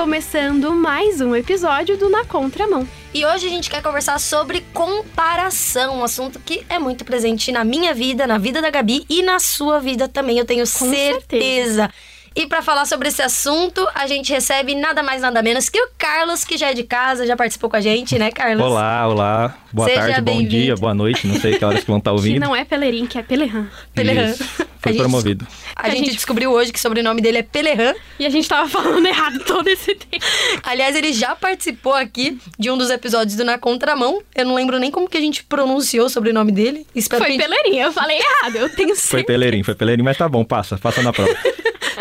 começando mais um episódio do Na Contramão. E hoje a gente quer conversar sobre comparação, um assunto que é muito presente na minha vida, na vida da Gabi e na sua vida também, eu tenho certeza. certeza. E para falar sobre esse assunto, a gente recebe nada mais nada menos que o Carlos, que já é de casa, já participou com a gente, né, Carlos? Olá, olá. Boa Seja tarde, bom dia, boa noite. Não sei que horas que vão estar Que ouvindo. não é Pelerim, que é Peleran. Peleran. Isso. A Foi gente- promovido. A, a gente, gente- descobriu hoje que o sobrenome dele é Peleran. E a gente tava falando errado todo esse tempo. Aliás, ele já participou aqui de um dos episódios do Na Contramão. Eu não lembro nem como que a gente pronunciou o sobrenome dele. Espero Foi que gente... Pelerim, eu falei errado, eu tenho Foi certeza. Peleirinho, foi Peleirinho, mas tá bom, passa, passa na prova.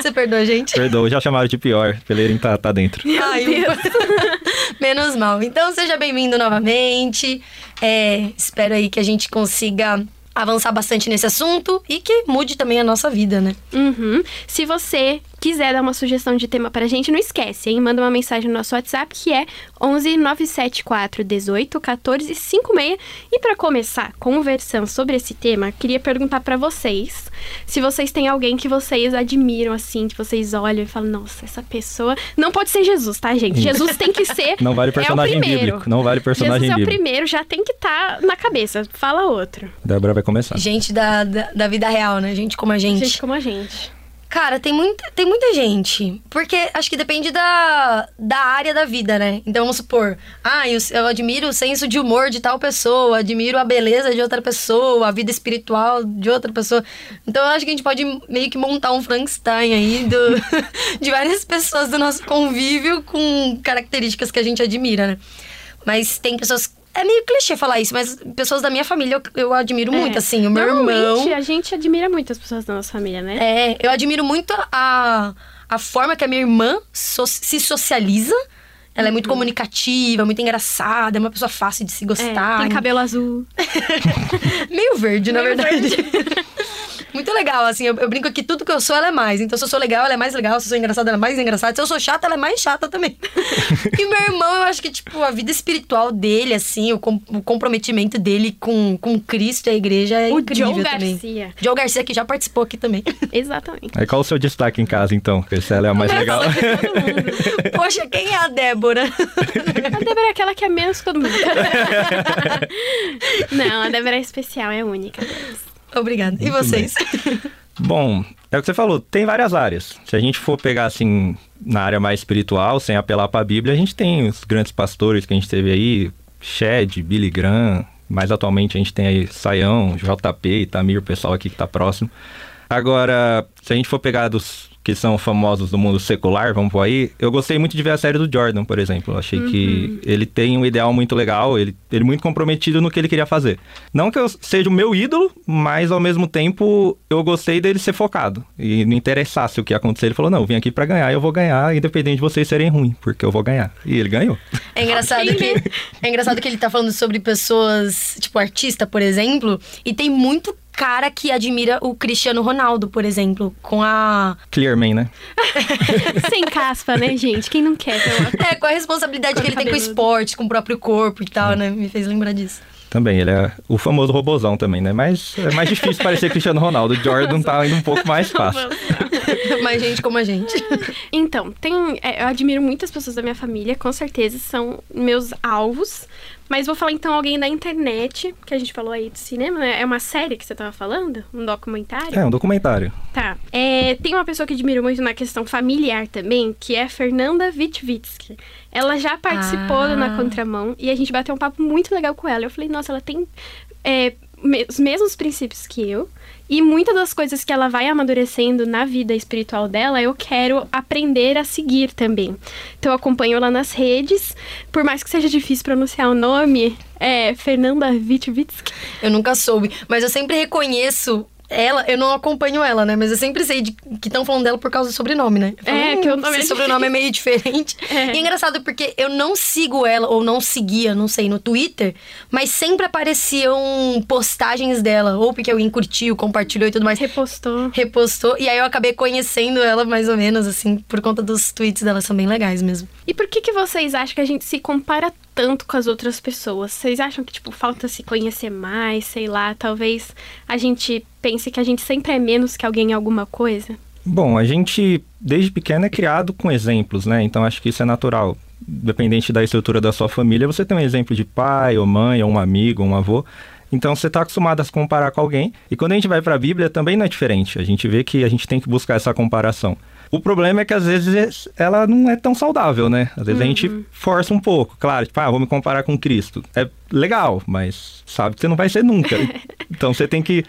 você perdoa a gente. Perdoa, já chamaram de pior. Peleirinho tá, tá dentro. Ai, Menos mal. Então, seja bem-vindo novamente. É, espero aí que a gente consiga avançar bastante nesse assunto e que mude também a nossa vida, né? Uhum. Se você quiser dar uma sugestão de tema pra gente, não esquece, hein? Manda uma mensagem no nosso WhatsApp que é 11 974 18 14 56. E pra começar conversando sobre esse tema, queria perguntar pra vocês se vocês têm alguém que vocês admiram assim, que vocês olham e falam, nossa, essa pessoa não pode ser Jesus, tá, gente? Jesus tem que ser Não vale personagem é o primeiro. bíblico. Não vale personagem Jesus é o bíblico. primeiro, já tem que estar na cabeça. Fala outro. Débora vai começar. Gente da, da, da vida real, né? Gente como a gente. Gente como a gente. Cara, tem muita, tem muita gente. Porque acho que depende da, da área da vida, né? Então vamos supor, ah, eu, eu admiro o senso de humor de tal pessoa, admiro a beleza de outra pessoa, a vida espiritual de outra pessoa. Então eu acho que a gente pode meio que montar um Frankenstein aí do, de várias pessoas do nosso convívio com características que a gente admira, né? Mas tem pessoas. É meio clichê falar isso, mas pessoas da minha família eu, eu admiro muito, É. assim. O meu irmão. a gente admira muito as pessoas da nossa família, né? É, eu admiro muito a, a forma que a minha irmã so- se socializa. Ela é muito comunicativa, muito engraçada, é uma pessoa fácil de se É, gostar. tem cabelo azul. Meio verde, na Meio verdade. muito legal, assim, eu, eu brinco que tudo que eu sou, ela é mais. Então, se eu sou legal, ela é mais legal. Se eu sou engraçada, ela é mais engraçada. Se eu sou chata, ela é mais chata também. e meu irmão, eu acho que, tipo, a vida espiritual dele, assim, o, com- o comprometimento dele com, com Cristo e a igreja é o incrível Joe também. Garcia. Joe Garcia, que já participou aqui também. Exatamente. Aí qual o seu destaque em casa, então? Essa ela é a mais legal. Poxa, quem é a Débora? A Débora é aquela que é menos que todo mundo. Não, a Débora é especial, é única. Obrigada. E vocês? Bom, é o que você falou, tem várias áreas. Se a gente for pegar assim na área mais espiritual, sem apelar para a Bíblia, a gente tem os grandes pastores que a gente teve aí, Shed, Billy Graham, mais atualmente a gente tem aí Saião, JP, Tamir, o pessoal aqui que tá próximo. Agora, se a gente for pegar dos que são famosos do mundo secular, vamos por aí, eu gostei muito de ver a série do Jordan, por exemplo. Eu achei que ele tem um ideal muito legal, ele, ele muito comprometido no que ele queria fazer. Não que eu seja o meu ídolo, mas ao mesmo tempo eu gostei dele ser focado. E não interessasse o que ia acontecer, ele falou: não, eu vim aqui pra ganhar, eu vou ganhar, independente de vocês serem ruins, porque eu vou ganhar. E ele ganhou. É engraçado que é engraçado que ele tá falando sobre pessoas, tipo artista, por exemplo, e tem muito cara que admira o Cristiano Ronaldo, por exemplo, com a Clearman, né? Sem caspa, né, gente? Quem não quer? ter uma- é, com a responsabilidade que ele tem com o Cabeludo. esporte, com o próprio corpo e tal, né? Me fez lembrar disso. Também, ele é o famoso robozão também, né? Mas é mais difícil parecer Cristiano Ronaldo. O Jordan tá indo um pouco mais fácil. Mais gente como a gente. Então, tem, é, eu admiro muitas pessoas da minha família, com certeza são meus alvos. Mas vou falar então alguém da internet, que a gente falou aí do cinema, né? É uma série que você tava falando? Um documentário? É, um documentário. Tá. É, tem uma pessoa que admiro muito na questão familiar também, que é a Fernanda Witvitsky. Ela já participou Ah. Na Contramão e a gente bateu um papo muito legal com ela. Eu falei, nossa, ela tem é, os mesmos princípios que eu. E muitas das coisas que ela vai amadurecendo na vida espiritual dela, eu quero aprender a seguir também. Então eu acompanho ela nas redes. Por mais que seja difícil pronunciar o nome, é Fernanda Witvitsky. Eu nunca soube, mas eu sempre reconheço ela, eu não acompanho ela, né? Mas eu sempre sei de, que estão falando dela por causa do sobrenome, né? Eu falo, É, "Hum, que o nome esse é sobrenome é meio diferente. É. E é engraçado porque eu não sigo ela, ou não seguia, não sei, no Twitter, mas sempre apareciam postagens dela, ou porque alguém curtiu, compartilhou e tudo mais. Repostou. Repostou, e aí eu acabei conhecendo ela mais ou menos, assim, por conta dos tweets dela, são bem legais mesmo. E por que, que vocês acham que a gente se compara tanto com as outras pessoas? Vocês acham que, tipo, falta se conhecer mais, sei lá, talvez a gente pense que a gente sempre é menos que alguém em alguma coisa? Bom, a gente desde pequeno é criado com exemplos, né? Então acho que isso é natural. Dependente da estrutura da sua família, você tem um exemplo de pai ou mãe, ou um amigo, ou um avô. Então você está acostumado a se comparar com alguém. E quando a gente vai para a Bíblia também não é diferente. A gente vê que a gente tem que buscar essa comparação. O problema é que às vezes ela não é tão saudável, né? Às vezes uhum. a gente uhum. força um pouco. Claro, tipo, ah, vou me comparar com Cristo. É legal, mas sabe que você não vai ser nunca. então você tem que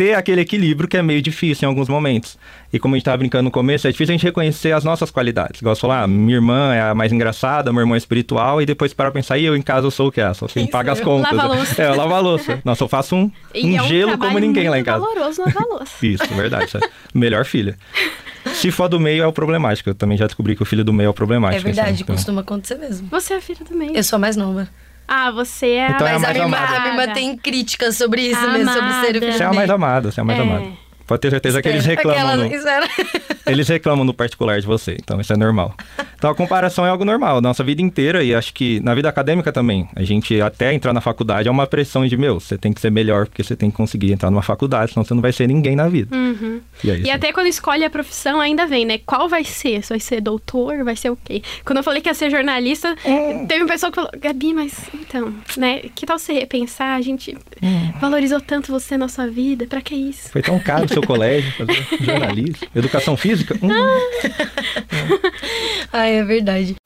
ter aquele equilíbrio que é meio difícil em alguns momentos. E como a gente estava brincando no começo, é difícil a gente reconhecer as nossas qualidades. Igual você falou, ah, minha irmã é a mais engraçada, meu irmão é espiritual, e depois para pensar, e eu em casa eu sou o que é? Só assim, paga as contas. Lava louça. É, eu lavo a louça. Nossa, eu faço um, um, é um gelo como ninguém lá em casa. valoroso lavar louça. Isso, verdade. Melhor filha. Se for do meio, é o problemático. Eu também já descobri que o filho do meio é o problemático. É verdade, então. costuma acontecer mesmo. Você é a filha do meio. Eu sou a mais nova. Ah, você é então a é mais a, minha, amada. a minha irmã tem críticas sobre isso amada. mesmo, sobre ser o filho Você é a mais amada, você é a mais é. amada. Pode ter certeza que eles reclamam. No... Eles reclamam no particular de você, então isso é normal. Então a comparação é algo normal, nossa vida inteira, e acho que na vida acadêmica também. A gente até entrar na faculdade é uma pressão de, meu, você tem que ser melhor porque você tem que conseguir entrar numa faculdade, senão você não vai ser ninguém na vida. Uhum. E, é e até quando escolhe a profissão ainda vem, né? Qual vai ser? Você vai ser doutor? Vai ser o quê? Quando eu falei que ia ser jornalista, hum. teve uma pessoa que falou, Gabi, mas então, né? Que tal você repensar? A gente hum. valorizou tanto você na sua vida, pra que isso? Foi tão caro seu colégio, fazer jornalismo, educação física. Hum. Ai, é verdade.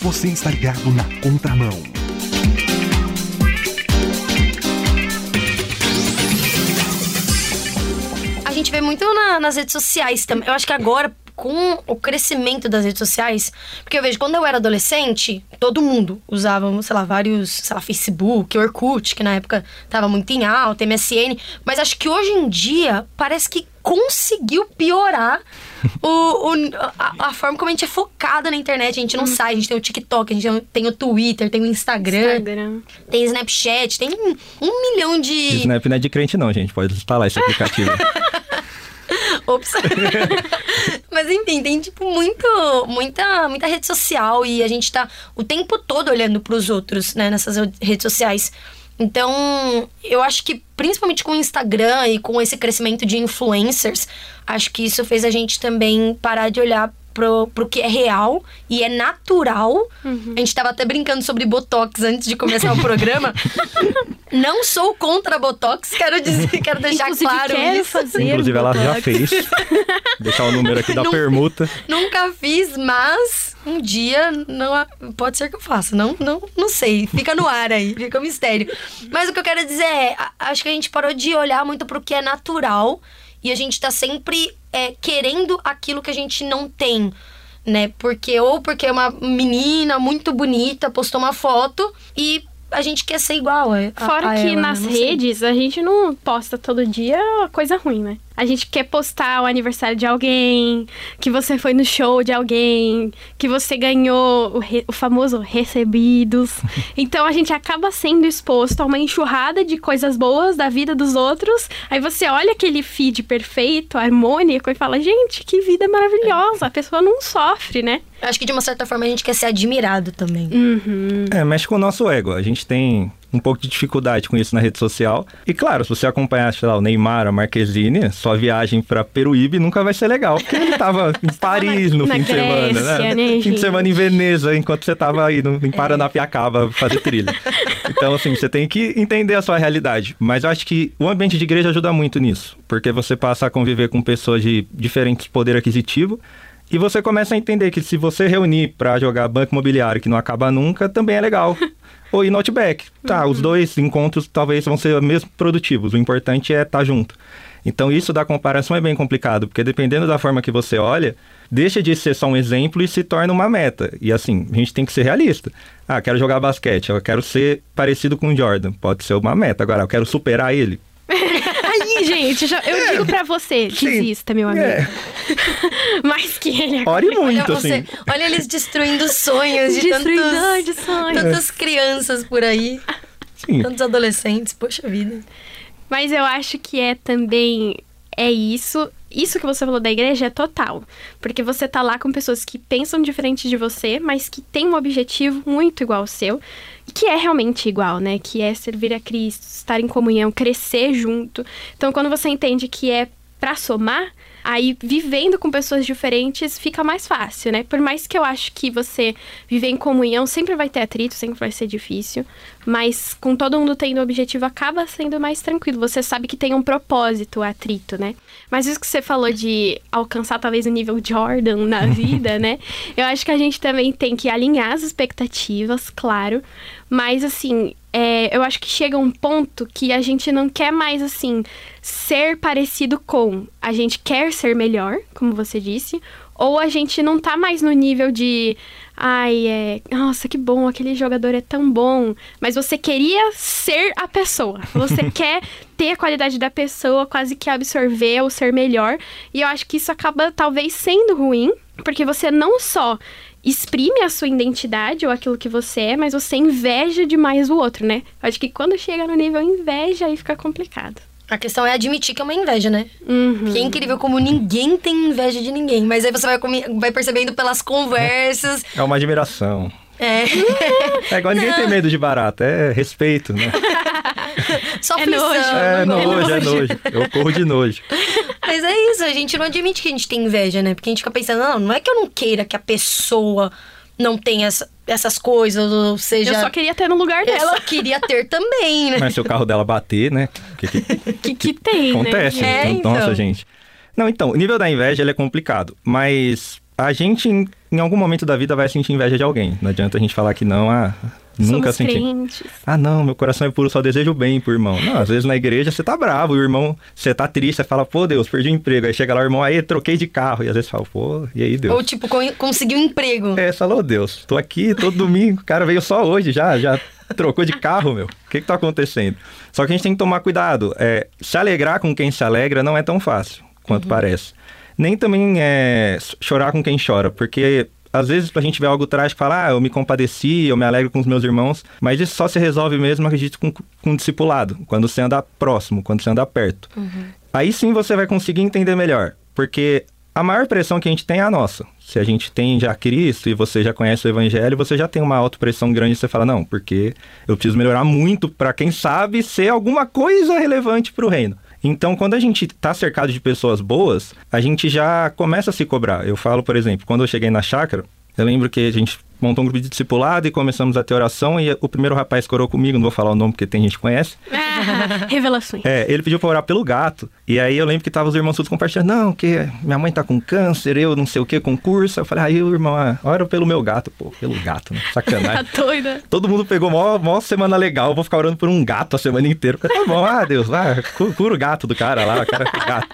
Você está ligado na contramão. A gente vê muito na, nas redes sociais também. Eu acho que agora, com o crescimento das redes sociais, porque eu vejo quando eu era adolescente, todo mundo usava, sei lá, vários, sei lá, Facebook, Orkut, que na época tava muito em alta, MSN, mas acho que hoje em dia parece que conseguiu piorar o, o a, a, forma como a gente é focada na internet. A gente não hum. sai, a gente tem o TikTok, a gente tem o Twitter, tem o Instagram, Instagram. tem o Snapchat, tem um, um milhão de. Snap não é de crente, não, gente. Pode instalar esse aplicativo. Ops. Mas enfim, tem tipo muito, muita, muita rede social e a gente tá o tempo todo olhando para os outros, né, nessas redes sociais. Então, eu acho que principalmente com o Instagram e com esse crescimento de influencers, acho que isso fez a gente também parar de olhar pro, pro que é real e é natural. Uhum. A gente tava até brincando sobre Botox antes de começar o programa. Não sou contra Botox, quero dizer, quero deixar Inclusive, claro quero isso. Fazer Inclusive, ela já fez. Deixar o número aqui da permuta. Nunca fiz, mas um dia não pode ser que eu faça. Não, não, não sei. Fica no ar aí, fica um mistério. Mas o que eu quero dizer é, acho que a gente parou de olhar muito pro que é natural e a gente tá sempre é, querendo aquilo que a gente não tem, né? Porque ou porque é uma menina muito bonita postou uma foto e a gente quer ser igual. A, Fora a que ela, nas redes a gente não posta todo dia coisa ruim, né? A gente quer postar o aniversário de alguém, que você foi no show de alguém, que você ganhou o, re, o famoso recebidos. então a gente acaba sendo exposto a uma enxurrada de coisas boas da vida dos outros. Aí você olha aquele feed perfeito, harmônico, e fala: gente, que vida maravilhosa. A pessoa não sofre, né? Acho que de uma certa forma a gente quer ser admirado também. Uhum. É, mexe com o nosso ego. A gente tem um pouco de dificuldade com isso na rede social. E claro, se você acompanhar, sei lá, o Neymar, a Marquezine, sua viagem para Peruíbe nunca vai ser legal, porque ele tava em Paris no na fim Grécia, de semana, né? né fim de semana em Veneza, enquanto você tava aí no, em Paranapiacaba fazer trilha. Então, assim, você tem que entender a sua realidade. Mas eu acho que o ambiente de igreja ajuda muito nisso, porque você passa a conviver com pessoas de diferentes poder aquisitivo, e você começa a entender que se você reunir para jogar banco imobiliário que não acaba nunca, também é legal. Ou ir notback. Tá, uhum. os dois encontros talvez vão ser mesmo produtivos. O importante é estar tá junto. Então isso da comparação é bem complicado, porque dependendo da forma que você olha, deixa de ser só um exemplo e se torna uma meta. E assim, a gente tem que ser realista. Ah, quero jogar basquete, eu quero ser parecido com o Jordan. Pode ser uma meta. Agora, eu quero superar ele. Gente, já, eu é, digo pra você, desista, meu amigo. É. Mais que ele. Ore muito, olha assim. Você, olha eles destruindo sonhos de, tantos, de sonhos. tantas crianças por aí. Sim. Tantos adolescentes, poxa vida. Mas eu acho que é também é isso. Isso que você falou da igreja é total. Porque você tá lá com pessoas que pensam diferente de você, mas que têm um objetivo muito igual ao seu que é realmente igual, né? Que é servir a Cristo, estar em comunhão, crescer junto. Então, quando você entende que é pra somar, aí vivendo com pessoas diferentes fica mais fácil, né? Por mais que eu acho que você viver em comunhão sempre vai ter atrito, sempre vai ser difícil, mas com todo mundo tendo objetivo acaba sendo mais tranquilo. Você sabe que tem um propósito atrito, né? Mas isso que você falou de alcançar talvez o nível Jordan na vida, né? Eu acho que a gente também tem que alinhar as expectativas, claro, mas assim, é, eu acho que chega um ponto que a gente não quer mais, assim, ser parecido com. A gente quer ser melhor, como você disse, ou a gente não tá mais no nível de. Ai, é. Nossa, que bom, aquele jogador é tão bom. Mas você queria ser a pessoa. Você quer ter a qualidade da pessoa, quase que absorver ou ser melhor. E eu acho que isso acaba talvez sendo ruim, porque você não só exprime a sua identidade ou aquilo que você é, mas você inveja demais o outro, né? Acho que quando chega no nível inveja, aí fica complicado. A questão é admitir que é uma inveja, né? Uhum. Porque é incrível como ninguém tem inveja de ninguém. Mas aí você vai, vai percebendo pelas conversas. É uma admiração. É. É igual ninguém tem medo de barata, é respeito, né? Só É nojo. É não nojo, é nojo. Eu corro de nojo. Mas é isso, a gente não admite que a gente tem inveja, né? Porque a gente fica pensando, não, não é que eu não queira que a pessoa não tenha essa- essas coisas, ou seja. Eu só queria ter no lugar eu dela. só queria ter também, né? Mas se o carro dela bater, né? O que, que, Que, que tem, acontece? né? É, Então, Nossa, então. gente. Não, então, o nível da inveja ele é complicado, mas a gente, em, em algum momento da vida, vai sentir inveja de alguém. Não adianta a gente falar que não, ah, nunca Somos senti. crentes. Ah, não, meu coração é puro, só desejo bem pro irmão. Não, às vezes na igreja você tá bravo, o irmão, você tá triste, você fala, pô, Deus, perdi o emprego. Aí chega lá o irmão, aí, troquei de carro. E às vezes fala, pô, e aí, Deus? Ou tipo, con- conseguir um emprego. É, falou, Deus, tô aqui todo domingo, o cara veio só hoje já, já trocou de carro, meu. O que que tá acontecendo? Só que a gente tem que tomar cuidado. É, se alegrar com quem se alegra não é tão fácil quanto parece. Nem também é chorar com quem chora, porque às vezes a gente vê algo trágico e fala, ah, eu me compadeci, eu me alegro com os meus irmãos, mas isso só se resolve mesmo, acredito, com, com discipulado, quando você anda próximo, quando você anda perto. Aí sim você vai conseguir entender melhor, porque a maior pressão que a gente tem é a nossa. Se a gente tem já Cristo e você já conhece o Evangelho, você já tem uma autopressão grande e você fala, não, porque eu preciso melhorar muito para quem sabe ser alguma coisa relevante para o reino. Então, quando a gente está cercado de pessoas boas, a gente já começa a se cobrar. Eu falo, por exemplo, quando eu cheguei na chácara, eu lembro que a gente montou um grupo de discipulado e começamos a ter oração e o primeiro rapaz que orou comigo, não vou falar o nome porque tem gente que conhece, Ah, revelações. é, ele pediu pra orar pelo gato. E aí eu lembro que tava os irmãos todos compartilhando. Não, que minha mãe tá com câncer, eu não sei o que, concurso. Eu falei, aí o irmão, ah, ora pelo meu gato. Pô, pelo gato, né? Tá Sacanagem. doida. Todo mundo pegou mó, mó semana legal, eu vou ficar orando por um gato a semana inteira. Eu falei, tá bom, ah, Deus, vai, cu- cura o gato do cara lá, o cara é gato.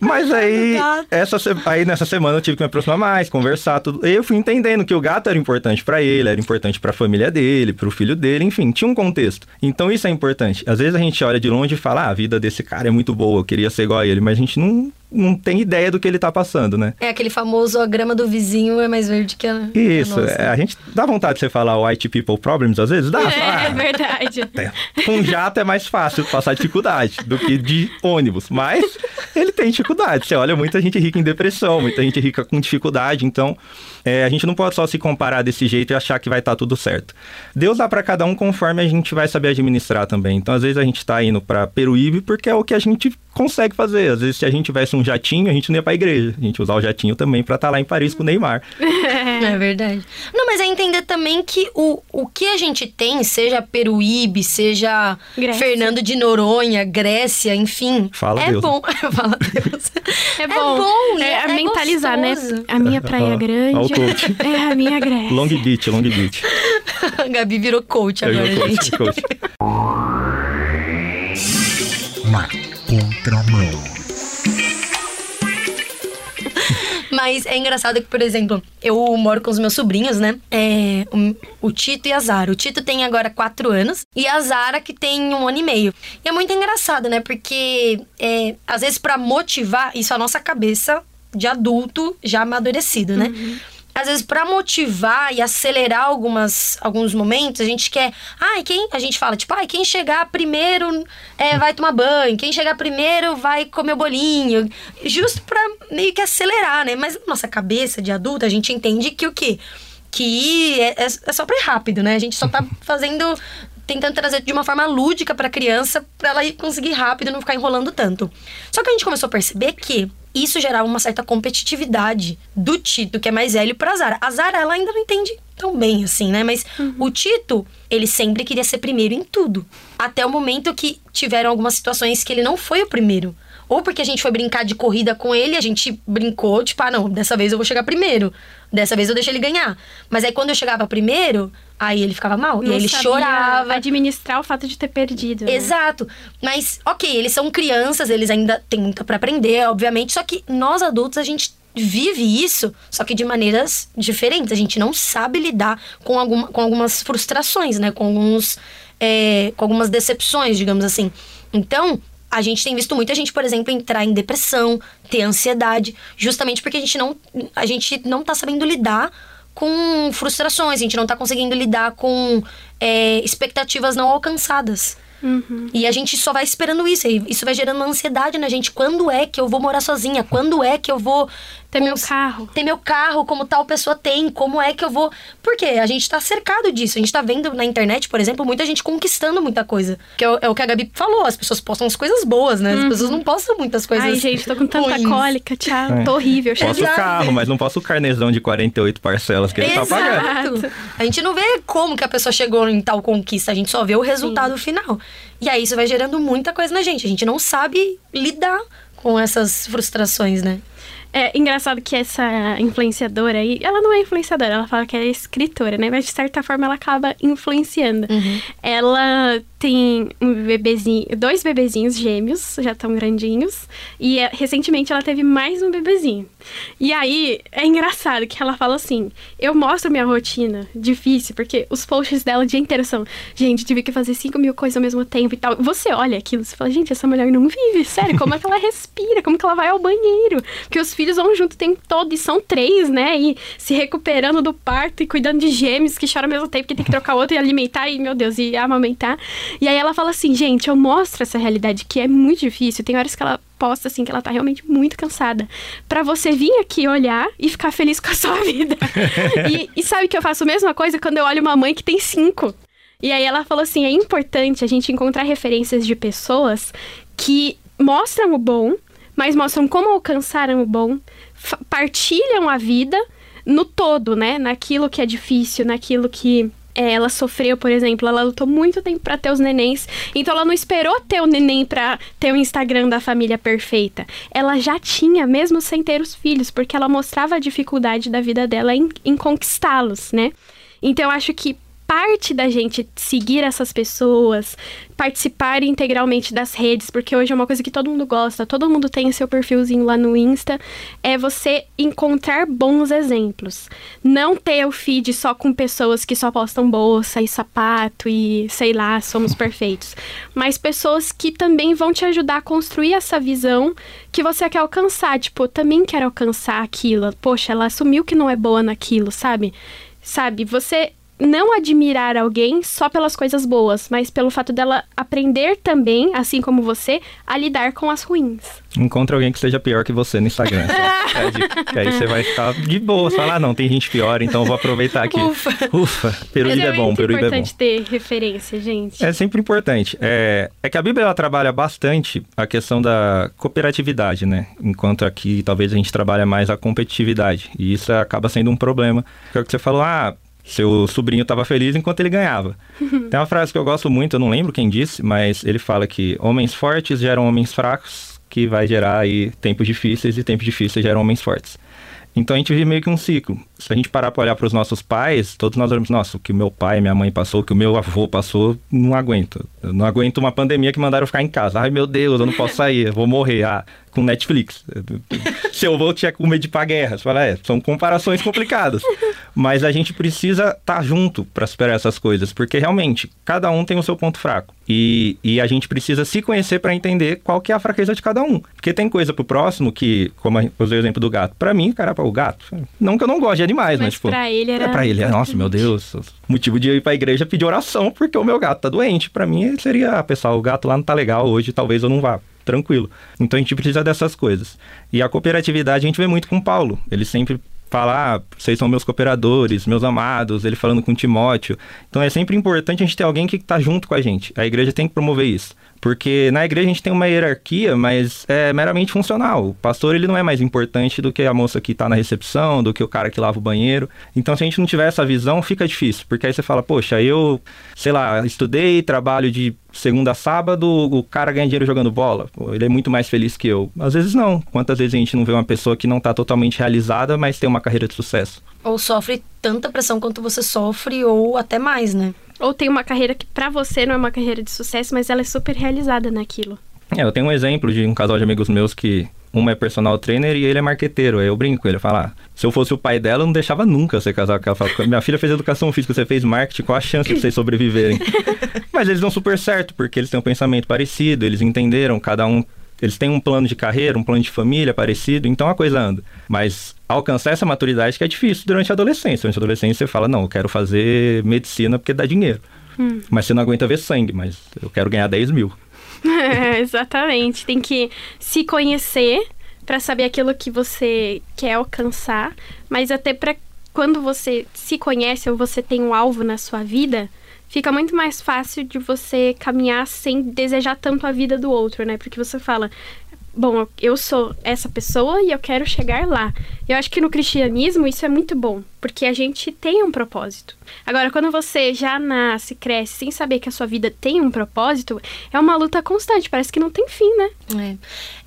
Mas aí, essa, aí nessa semana eu tive que me aproximar mais, conversar, tudo. E eu fui entendendo que o gato era importante pra ele, era importante pra família dele, pro filho dele, enfim, tinha um contexto. Então isso é importante. Às vezes a gente olha de longe e fala, ah, a vida desse cara é muito boa, eu queria ser igual a ele, mas a gente não, não tem ideia do que ele tá passando, né? É aquele famoso a grama do vizinho é mais verde que a. Isso, a nossa. é, a gente dá vontade de você falar white people problems, às vezes dá. É, é "Ah, verdade. É, Com jato é mais fácil passar dificuldade do que de ônibus, mas ele tem dificuldade. Você olha muita gente rica em depressão, muita gente rica com dificuldade, então é, a gente não pode só se comparar desse jeito e achar que vai estar tudo certo. Deus dá para cada um conforme a gente vai saber administrar também. Então às vezes a gente tá indo para Peruíbe porque é o que a gente consegue fazer. Às vezes se a gente tivesse um jatinho, a gente não ia pra igreja. A gente ia usar o jatinho também para estar lá em Paris com o Neymar. É verdade. Não, mas é entender também que o, o que a gente tem, seja Peruíbe, seja Grécia. Fernando de Noronha, Grécia, enfim. Fala é Deus. bom. Fala Deus. É bom. e É, é mentalizar, gostoso. né? A minha praia Ó, ó grande. o coach. É a minha Grécia. Long Beach, Long Beach. A Gabi virou coach agora, já coach, gente. coach. Mas é engraçado que, por exemplo, eu moro com os meus sobrinhos, né? É, o, o Tito e a Zara. O Tito tem agora quatro anos e a Zara que tem um ano e meio. E é muito engraçado, né? Porque é, às vezes pra motivar, isso é a nossa cabeça de adulto já amadurecido, né? Às vezes, pra motivar e acelerar algumas, alguns momentos, a gente quer. Ai, quem. A gente fala, tipo, ai, quem chegar primeiro é, vai tomar banho, quem chegar primeiro vai comer o bolinho. Justo pra meio que acelerar, né? Mas na nossa cabeça de adulto, a gente entende que o quê? Que é, é- é só pra ir rápido, né? A gente só tá fazendo tentando trazer de uma forma lúdica pra criança, pra ela ir conseguir rápido e não ficar enrolando tanto. Só que a gente começou a perceber que isso gerava uma certa competitividade do Tito, que é mais velho, pra Zara. A Zara, ela ainda não entende tão bem assim, né? Mas o Tito, ele sempre queria ser primeiro em tudo. Até o momento que tiveram algumas situações que ele não foi o primeiro. Ou porque a gente foi brincar de corrida com ele, a gente brincou, tipo, ah, não, dessa vez eu vou chegar primeiro. Dessa vez eu deixo ele ganhar. Mas aí quando eu chegava primeiro, aí ele ficava mal. e Não aí ele chorava. Administrar o fato de ter perdido. né? Exato. Mas, ok, eles são crianças, eles ainda têm muito pra aprender, obviamente. Só que nós adultos, a gente vive isso, só que de maneiras diferentes. A gente não sabe lidar com, alguma, com algumas frustrações, né? Com, alguns, é, com algumas decepções, digamos assim. Então, a gente tem visto muita gente, por exemplo, entrar em depressão, ter ansiedade, justamente porque a gente não, a gente não tá sabendo lidar com frustrações, a gente não tá conseguindo lidar com é, expectativas não alcançadas. Uhum. E a gente só vai esperando isso. E isso vai gerando uma ansiedade na gente. Quando é que eu vou morar sozinha? Quando é que eu vou Ter meu carro. ter meu carro como tal pessoa tem? Como é que eu vou. Porque a gente tá cercado disso. A gente tá vendo na internet, por exemplo, muita gente conquistando muita coisa. Que é o, é o que a Gabi falou. As pessoas postam as coisas boas, né? As pessoas não postam muitas coisas. Uhum. Ai, gente, tô com tanta ruins. cólica, tchau. É. Tô horrível. Posso de- o carro, mas não posso o carnezão de 48 parcelas que ele tá pagando. Exato. A gente não vê como que a pessoa chegou em tal conquista, a gente só vê o resultado final. E aí isso vai gerando muita coisa na gente. A gente não sabe lidar com essas frustrações, né? É engraçado que essa influenciadora aí, ela não é influenciadora, ela fala que é escritora, né? Mas de certa forma ela acaba influenciando. Ela tem um bebezinho, dois bebezinhos gêmeos, já estão grandinhos, e é, recentemente ela teve mais um bebezinho. E aí é engraçado que ela fala assim: eu mostro minha rotina difícil, porque os posts dela o dia inteiro são, gente, tive que fazer 5 mil coisas ao mesmo tempo e tal. Você olha aquilo e fala, gente, essa mulher não vive, sério, como é que ela respira? Como que ela vai ao banheiro? Porque os filhos vão junto o tempo todo, e são três, né? E se recuperando do parto e cuidando de gêmeos que choram ao mesmo tempo, que tem que trocar outro e alimentar, e meu Deus, e amamentar. E aí ela fala assim, gente, eu mostro essa realidade que é muito difícil. Tem horas que ela posta assim que ela tá realmente muito cansada. Pra você vir aqui olhar e ficar feliz com a sua vida. e, e sabe que eu faço a mesma coisa quando eu olho uma mãe que tem cinco. E aí ela falou assim: é importante a gente encontrar referências de pessoas que mostram o bom, mas mostram como alcançaram o bom, partilham a vida no todo, né? Naquilo que é difícil, naquilo que ela sofreu, por exemplo, ela lutou muito tempo pra ter os nenéns, então ela não esperou ter o neném pra ter o Instagram da família perfeita. Ela já tinha, mesmo sem ter os filhos, porque ela mostrava a dificuldade da vida dela em, em conquistá-los, né? Então eu acho que parte da gente seguir essas pessoas, participar integralmente das redes, porque hoje é uma coisa que todo mundo gosta, todo mundo tem seu perfilzinho lá no Insta, é você encontrar bons exemplos. Não ter o feed só com pessoas que só postam bolsa e sapato e sei lá, somos perfeitos. Mas pessoas que também vão te ajudar a construir essa visão que você quer alcançar. Tipo, eu também quero alcançar aquilo. Poxa, ela assumiu que não é boa naquilo, sabe? Sabe, você não admirar alguém só pelas coisas boas, mas pelo fato dela aprender também, assim como você, a lidar com as ruins. Encontre alguém que seja pior que você no Instagram. É dica. que aí você vai ficar de boa. Você fala, ah, não, tem gente pior, então eu vou aproveitar aqui. Ufa. Ufa, Peruíbe é bom, muito Peruíbe é bom. importante ter referência, gente. É sempre importante. É, é que a Bíblia ela trabalha bastante a questão da cooperatividade, né? Enquanto aqui talvez a gente trabalha mais a competitividade. E isso acaba sendo um problema. Que é o que você falou, ah, seu sobrinho estava feliz enquanto ele ganhava. Tem uma frase que eu gosto muito, eu não lembro quem disse, mas ele fala que homens fortes geram homens fracos, que vai gerar aí tempos difíceis e tempos difíceis geram homens fortes. Então a gente vive meio que um ciclo. Se a gente parar para olhar para os nossos pais, todos nós olhamos, nossa, o que o meu pai, minha mãe passou, o que o meu avô passou, não aguento. Eu não aguento uma pandemia que mandaram ficar em casa. Ai meu Deus, eu não posso sair, eu vou morrer. Ah, com Netflix. Se eu vou, tinha com medo de ir pra guerra. Você fala, é, são comparações complicadas. Mas a gente precisa estar junto para superar essas coisas, porque realmente cada um tem o seu ponto fraco. E, e a gente precisa se conhecer para entender qual que é a fraqueza de cada um. Porque tem coisa pro próximo que, como eu usei o exemplo do gato, para mim, cara, o gato, não que eu não goste de animais, mas, Mas tipo, pra ele era é pra ele, é, nossa, meu Deus, motivo de eu ir pra igreja pedir oração porque o meu gato tá doente. Para mim seria, ah, pessoal, o gato lá não tá legal hoje, talvez eu não vá tranquilo. Então a gente precisa dessas coisas. E a cooperatividade a gente vê muito com o Paulo. Ele sempre falar, ah, vocês são meus cooperadores, meus amados, ele falando com Timóteo. Então é sempre importante a gente ter alguém que está junto com a gente. A igreja tem que promover isso. Porque na igreja a gente tem uma hierarquia, mas é meramente funcional. O pastor ele não é mais importante do que a moça que está na recepção, do que o cara que lava o banheiro. Então se a gente não tiver essa visão, fica difícil. Porque aí você fala, poxa, eu, sei lá, estudei, trabalho de segunda a sábado, o cara ganha dinheiro jogando bola. Ele é muito mais feliz que eu. Às vezes não. Quantas vezes a gente não vê uma pessoa que não está totalmente realizada, mas tem uma carreira de sucesso? Ou sofre tanta pressão quanto você sofre, ou até mais, né? Ou tem uma carreira que para você não é uma carreira de sucesso, mas ela é super realizada naquilo. É, eu tenho um exemplo de um casal de amigos meus que uma é personal trainer e ele é marqueteiro. Aí eu brinco com ele, falo, ah, se eu fosse o pai dela, eu não deixava nunca você casar com ela. Minha filha fez educação física, você fez marketing, qual a chance de vocês sobreviverem? Mas eles dão super certo, porque eles têm um pensamento parecido, eles entenderam, cada um eles têm um plano de carreira, um plano de família parecido, então a coisa anda. Mas alcançar essa maturidade que é difícil durante a adolescência. Durante a adolescência você fala, não, eu quero fazer medicina porque dá dinheiro. Hum. Mas você não aguenta ver sangue, mas eu quero ganhar 10 mil. É, exatamente. Tem que se conhecer para saber aquilo que você quer alcançar, mas até para quando você se conhece ou você tem um alvo na sua vida, fica muito mais fácil de você caminhar sem desejar tanto a vida do outro, né? Porque você fala, bom, eu sou essa pessoa e eu quero chegar lá. Eu acho que no cristianismo isso é muito bom, porque a gente tem um propósito. Agora, quando você já nasce, cresce sem saber que a sua vida tem um propósito, é uma luta constante, parece que não tem fim, né? É.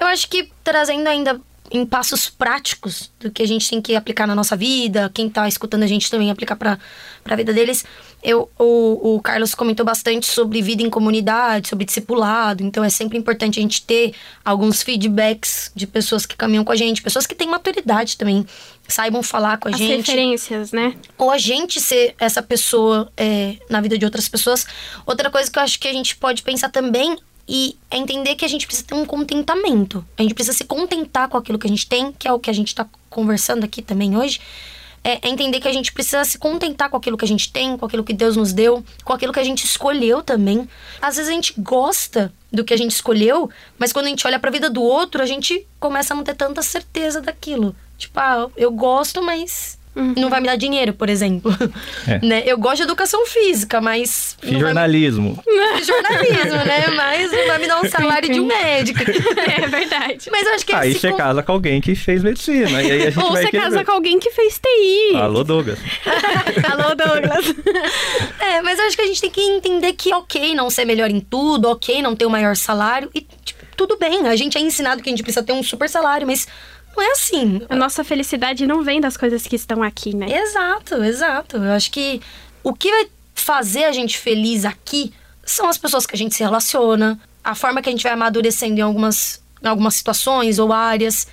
Eu acho que trazendo ainda em passos práticos do que a gente tem que aplicar na nossa vida, quem está escutando a gente também aplicar para a vida deles. Eu, o, o Carlos comentou bastante sobre vida em comunidade, sobre discipulado, então é sempre importante a gente ter alguns feedbacks de pessoas que caminham com a gente, pessoas que têm maturidade também, saibam falar com a As gente. referências, né? Ou a gente ser essa pessoa é, na vida de outras pessoas. Outra coisa que eu acho que a gente pode pensar também e é entender que a gente precisa ter um contentamento. A gente precisa se contentar com aquilo que a gente tem, que é o que a gente está conversando aqui também hoje. É, é, entender que a gente precisa se contentar com aquilo que a gente tem, com aquilo que Deus nos deu, com aquilo que a gente escolheu também. Às vezes a gente gosta do que a gente escolheu, mas quando a gente olha para a vida do outro, a gente começa a não ter tanta certeza daquilo. Tipo, ah, eu gosto, mas Uhum. Não vai me dar dinheiro, por exemplo. É. Né? Eu gosto de educação física, mas. Fiz jornalismo. Me... jornalismo, né? Mas não vai me dar um salário de um médico. É verdade. Mas eu acho que Aí você casa com alguém que fez medicina. E aí a gente Ou vai você casa com alguém que fez TI. Alô, Douglas. Alô, Douglas. é, mas eu acho que a gente tem que entender que, ok, não ser melhor em tudo, ok, não ter o maior salário. E, tipo, tudo bem. A gente é ensinado que a gente precisa ter um super salário, mas não é assim. A nossa felicidade não vem das coisas que estão aqui, né? Exato, exato. Eu acho que o que vai fazer a gente feliz aqui são as pessoas que a gente se relaciona, a forma que a gente vai amadurecendo em algumas, em algumas situações ou áreas.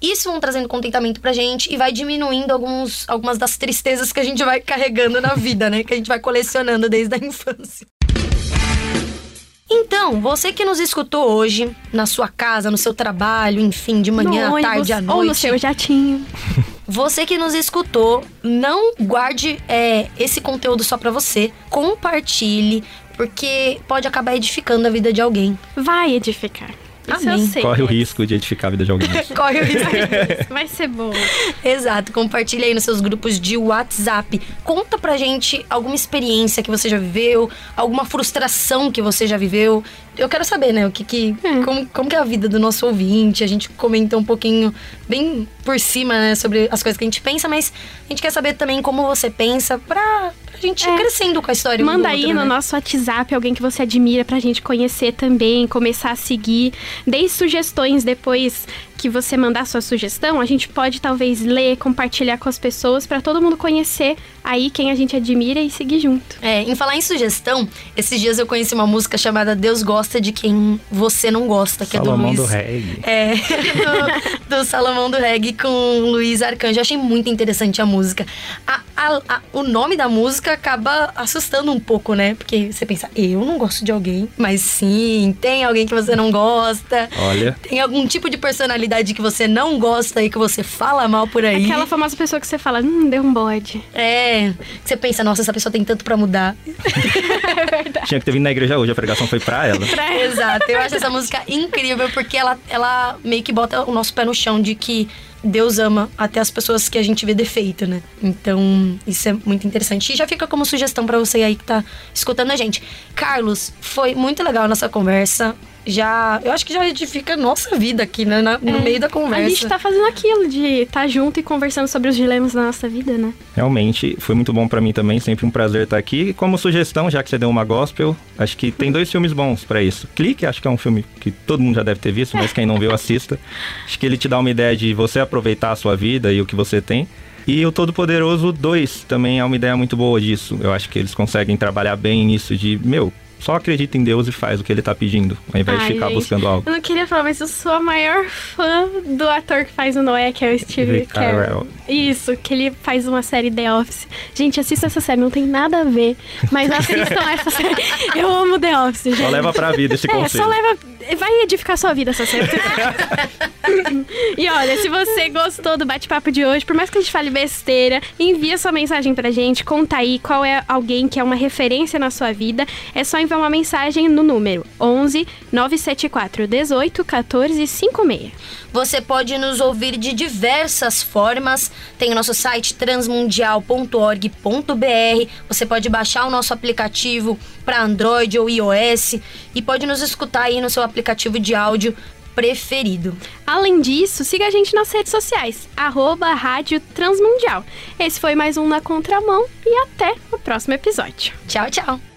Isso vão trazendo contentamento pra gente e vai diminuindo alguns, algumas das tristezas que a gente vai carregando na vida, né? Que a gente vai colecionando desde a infância. Então, você que nos escutou hoje, na sua casa, no seu trabalho, enfim, de manhã, à tarde, à noite. Ou no seu jatinho. Você que nos escutou, não guarde é, esse conteúdo só para você. Compartilhe, porque pode acabar edificando a vida de alguém. Vai edificar. Isso Amém. eu sei. Corre o risco de edificar a vida de alguém. Corre o risco. Vai ser bom. Exato. Compartilha aí nos seus grupos de WhatsApp. Conta pra gente alguma experiência que você já viveu, alguma frustração que você já viveu. Eu quero saber, né, o que, que é. como, como que é a vida do nosso ouvinte. A gente comenta um pouquinho, bem por cima, né, sobre as coisas que a gente pensa, mas a gente quer saber também como você pensa pra, pra gente é. ir crescendo com a história. Manda aí outro, no né? nosso WhatsApp alguém que você admira pra gente conhecer também, começar a seguir. Dê sugestões depois que você mandar sua sugestão, a gente pode talvez ler, compartilhar com as pessoas para todo mundo conhecer aí quem a gente admira e seguir junto. É, em falar em sugestão, esses dias eu conheci uma música chamada Deus Gosta de Quem Você Não Gosta, que Salomão é do Luiz. do Reggae. É, do, do Salomão do Reggae com Luiz Arcanjo. Eu achei muito interessante a música. A, a, a, o nome da música acaba assustando um pouco, né? Porque você pensa, eu não gosto de alguém, mas sim, tem alguém que você não gosta. Olha. Tem algum tipo de personalidade que você não gosta e que você fala mal por aí. Aquela famosa pessoa que você fala, hum, deu um bode. É. Que você pensa, nossa, essa pessoa tem tanto para mudar. é verdade. Tinha que ter vindo na igreja hoje, a pregação foi pra ela. pra ela. Exato. Eu acho essa música incrível porque ela, ela meio que bota o nosso pé no chão de que Deus ama até as pessoas que a gente vê defeito, né? Então, isso é muito interessante. E já fica como sugestão para você aí que tá escutando a gente. Carlos, foi muito legal a nossa conversa já. Eu acho que já edifica a nossa vida aqui, né? Na, no É, meio da conversa. A gente tá fazendo aquilo de estar junto e conversando sobre os dilemas da nossa vida, né? Realmente, foi muito bom pra mim também, sempre um prazer estar aqui. E como sugestão, já que você deu uma gospel, acho que tem dois filmes bons pra isso. Clique, acho que é um filme que todo mundo já deve ter visto, mas quem não viu, assista. Acho que ele te dá uma ideia de você aproveitar a sua vida e o que você tem. E o Todo-Poderoso 2 também é uma ideia muito boa disso. Eu acho que eles conseguem trabalhar bem nisso de, meu, só acredita em Deus e faz o que ele tá pedindo, ao invés Ai, de ficar gente, buscando algo. Eu não queria falar, mas eu sou a maior fã do ator que faz o Noé, que é o Steve Carell. Isso, que ele faz uma série The Office. Gente, assista essa série, não tem nada a ver, mas assistam essa série. Eu amo The Office, gente. Só leva pra vida esse É, conselho. só leva. Vai edificar sua vida essa série. e olha, se você gostou do bate-papo de hoje, por mais que a gente fale besteira, envia sua mensagem pra gente, conta aí qual é alguém que é uma referência na sua vida. É só enviar uma mensagem no número 11 974 18 14 56. Você pode nos ouvir de diversas formas. Tem o nosso site transmundial.org.br. Você pode baixar o nosso aplicativo para Android ou iOS e pode nos escutar aí no seu aplicativo de áudio preferido. Além disso, siga a gente nas redes sociais, arroba Rádio Transmundial. Esse foi mais um Na Contramão e até o próximo episódio. Tchau, tchau.